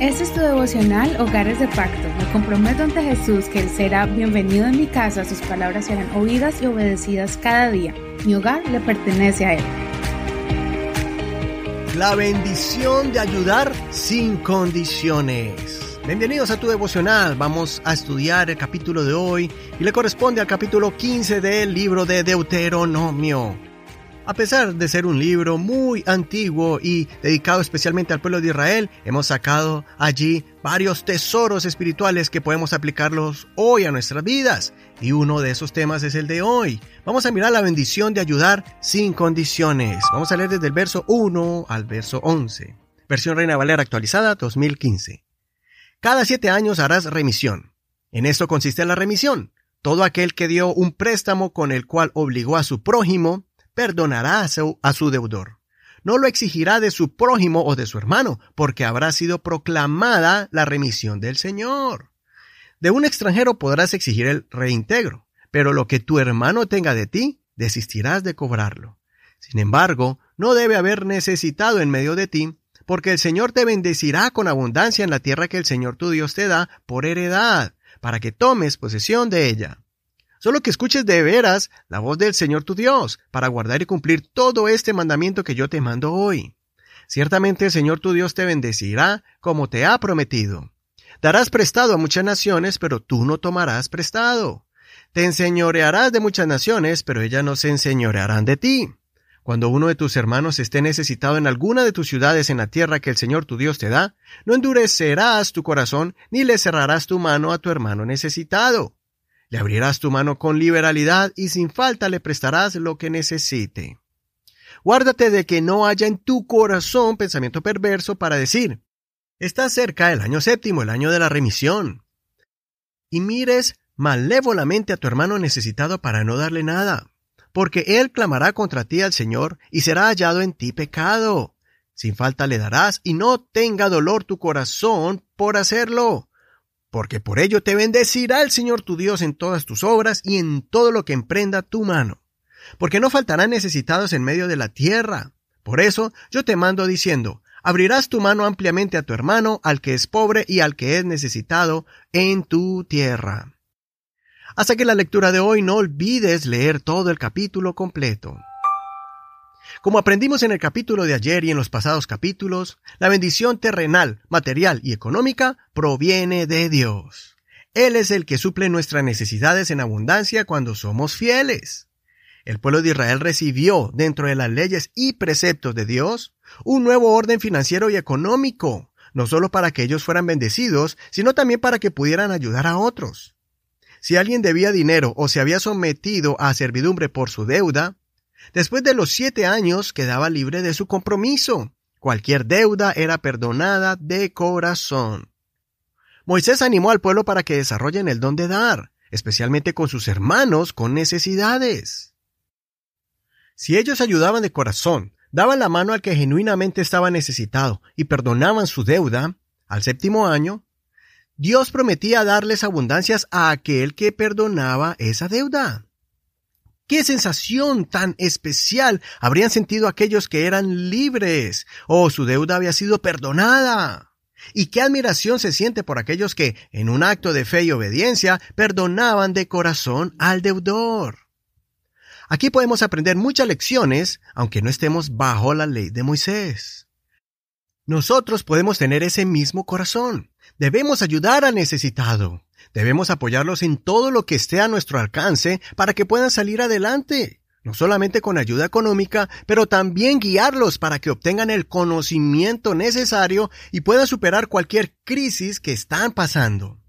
Este es tu devocional Hogares de Pacto. Me comprometo ante Jesús que Él será bienvenido en mi casa, sus palabras serán oídas y obedecidas cada día. Mi hogar le pertenece a Él. La bendición de ayudar sin condiciones. Bienvenidos a tu devocional. Vamos a estudiar el capítulo de hoy y le corresponde al capítulo 15 del libro de Deuteronomio. A pesar de ser un libro muy antiguo y dedicado especialmente al pueblo de Israel, hemos sacado allí varios tesoros espirituales que podemos aplicarlos hoy a nuestras vidas. Y uno de esos temas es el de hoy. Vamos a mirar la bendición de ayudar sin condiciones. Vamos a leer desde el verso 1 al verso 11. Versión Reina Valera actualizada 2015. Cada siete años harás remisión. En esto consiste la remisión. Todo aquel que dio un préstamo con el cual obligó a su prójimo perdonará a su, deudor. No lo exigirá de su prójimo o de su hermano, porque habrá sido proclamada la remisión del Señor. De un extranjero podrás exigir el reintegro, pero lo que tu hermano tenga de ti, desistirás de cobrarlo. Sin embargo, no debe haber necesitado en medio de ti, porque el Señor te bendecirá con abundancia en la tierra que el Señor tu Dios te da por heredad, para que tomes posesión de ella. Solo que escuches de veras la voz del Señor tu Dios, para guardar y cumplir todo este mandamiento que yo te mando hoy. Ciertamente el Señor tu Dios te bendecirá como te ha prometido. Darás prestado a muchas naciones, pero tú no tomarás prestado. Te enseñorearás de muchas naciones, pero ellas no se enseñorearán de ti. Cuando uno de tus hermanos esté necesitado en alguna de tus ciudades en la tierra que el Señor tu Dios te da, no endurecerás tu corazón ni le cerrarás tu mano a tu hermano necesitado le abrirás tu mano con liberalidad y sin falta le prestarás lo que necesite. Guárdate de que no haya en tu corazón pensamiento perverso para decir, está cerca el año séptimo, el año de la remisión. Y mires malévolamente a tu hermano necesitado para no darle nada, porque él clamará contra ti al Señor y será hallado en ti pecado. Sin falta le darás y no tenga dolor tu corazón por hacerlo porque por ello te bendecirá el Señor tu Dios en todas tus obras y en todo lo que emprenda tu mano, porque no faltarán necesitados en medio de la tierra. Por eso yo te mando diciendo, abrirás tu mano ampliamente a tu hermano, al que es pobre y al que es necesitado en tu tierra. Hasta que la lectura de hoy no olvides leer todo el capítulo completo. Como aprendimos en el capítulo de ayer y en los pasados capítulos, la bendición terrenal, material y económica proviene de Dios. Él es el que suple nuestras necesidades en abundancia cuando somos fieles. El pueblo de Israel recibió, dentro de las leyes y preceptos de Dios, un nuevo orden financiero y económico, no solo para que ellos fueran bendecidos, sino también para que pudieran ayudar a otros. Si alguien debía dinero o se había sometido a servidumbre por su deuda, Después de los siete años quedaba libre de su compromiso. Cualquier deuda era perdonada de corazón. Moisés animó al pueblo para que desarrollen el don de dar, especialmente con sus hermanos con necesidades. Si ellos ayudaban de corazón, daban la mano al que genuinamente estaba necesitado y perdonaban su deuda, al séptimo año, Dios prometía darles abundancias a aquel que perdonaba esa deuda. ¿Qué sensación tan especial habrían sentido aquellos que eran libres o oh, su deuda había sido perdonada? ¿Y qué admiración se siente por aquellos que, en un acto de fe y obediencia, perdonaban de corazón al deudor? Aquí podemos aprender muchas lecciones, aunque no estemos bajo la ley de Moisés. Nosotros podemos tener ese mismo corazón. Debemos ayudar al necesitado. Debemos apoyarlos en todo lo que esté a nuestro alcance para que puedan salir adelante, no solamente con ayuda económica, pero también guiarlos para que obtengan el conocimiento necesario y puedan superar cualquier crisis que están pasando.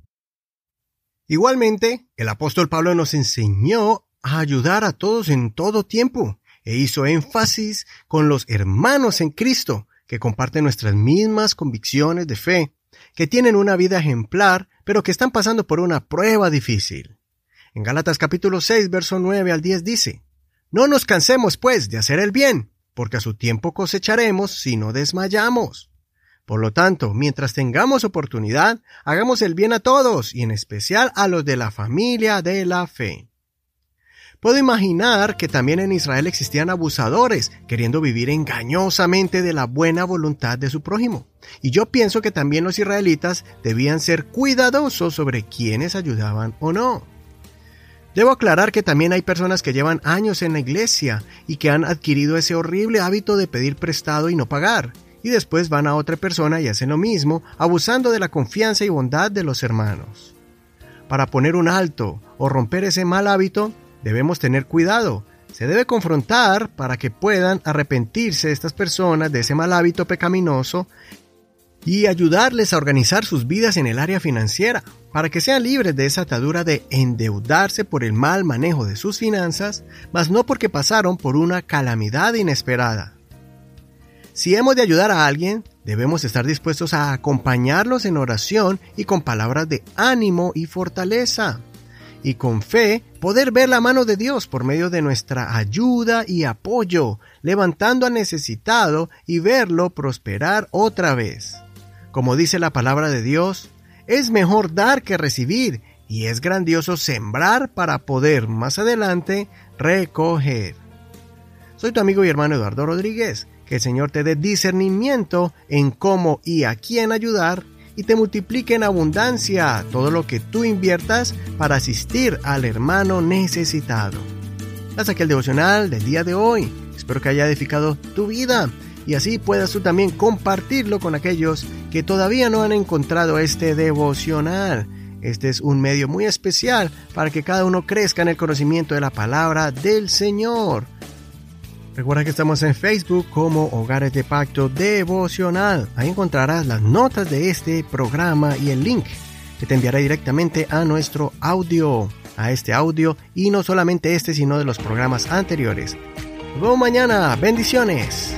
Igualmente, el apóstol Pablo nos enseñó a ayudar a todos en todo tiempo e hizo énfasis con los hermanos en Cristo que comparten nuestras mismas convicciones de fe, que tienen una vida ejemplar pero que están pasando por una prueba difícil. En Gálatas capítulo 6, verso 9 al 10 dice, No nos cansemos, pues, de hacer el bien, porque a su tiempo cosecharemos si no desmayamos. Por lo tanto, mientras tengamos oportunidad, hagamos el bien a todos, y en especial a los de la familia de la fe. Puedo imaginar que también en Israel existían abusadores queriendo vivir engañosamente de la buena voluntad de su prójimo. Y yo pienso que también los israelitas debían ser cuidadosos sobre quienes ayudaban o no. Debo aclarar que también hay personas que llevan años en la iglesia y que han adquirido ese horrible hábito de pedir prestado y no pagar, y después van a otra persona y hacen lo mismo, abusando de la confianza y bondad de los hermanos. Para poner un alto o romper ese mal hábito, debemos tener cuidado. Se debe confrontar para que puedan arrepentirse estas personas de ese mal hábito pecaminoso y ayudarles a organizar sus vidas en el área financiera, para que sean libres de esa atadura de endeudarse por el mal manejo de sus finanzas, mas no porque pasaron por una calamidad inesperada. Si hemos de ayudar a alguien, debemos estar dispuestos a acompañarlos en oración y con palabras de ánimo y fortaleza y con fe poder ver la mano de Dios por medio de nuestra ayuda y apoyo, levantando al necesitado y verlo prosperar otra vez. Como dice la palabra de Dios, es mejor dar que recibir y es grandioso sembrar para poder más adelante recoger. Soy tu amigo y hermano Eduardo Rodríguez. Que el Señor te dé discernimiento en cómo y a quién ayudar y te multiplique en abundancia todo lo que tú inviertas para asistir al hermano necesitado. Hasta aquí el devocional del día de hoy. Espero que haya edificado tu vida y así puedas tú también compartirlo con aquellos que todavía no han encontrado este devocional. Este es un medio muy especial para que cada uno crezca en el conocimiento de la palabra del Señor. Recuerda que estamos en Facebook como Hogares de Pacto Devocional. Ahí encontrarás las notas de este programa y el link que te enviará directamente a nuestro audio, a este audio y no solamente este, sino de los programas anteriores. Vemos mañana. Bendiciones.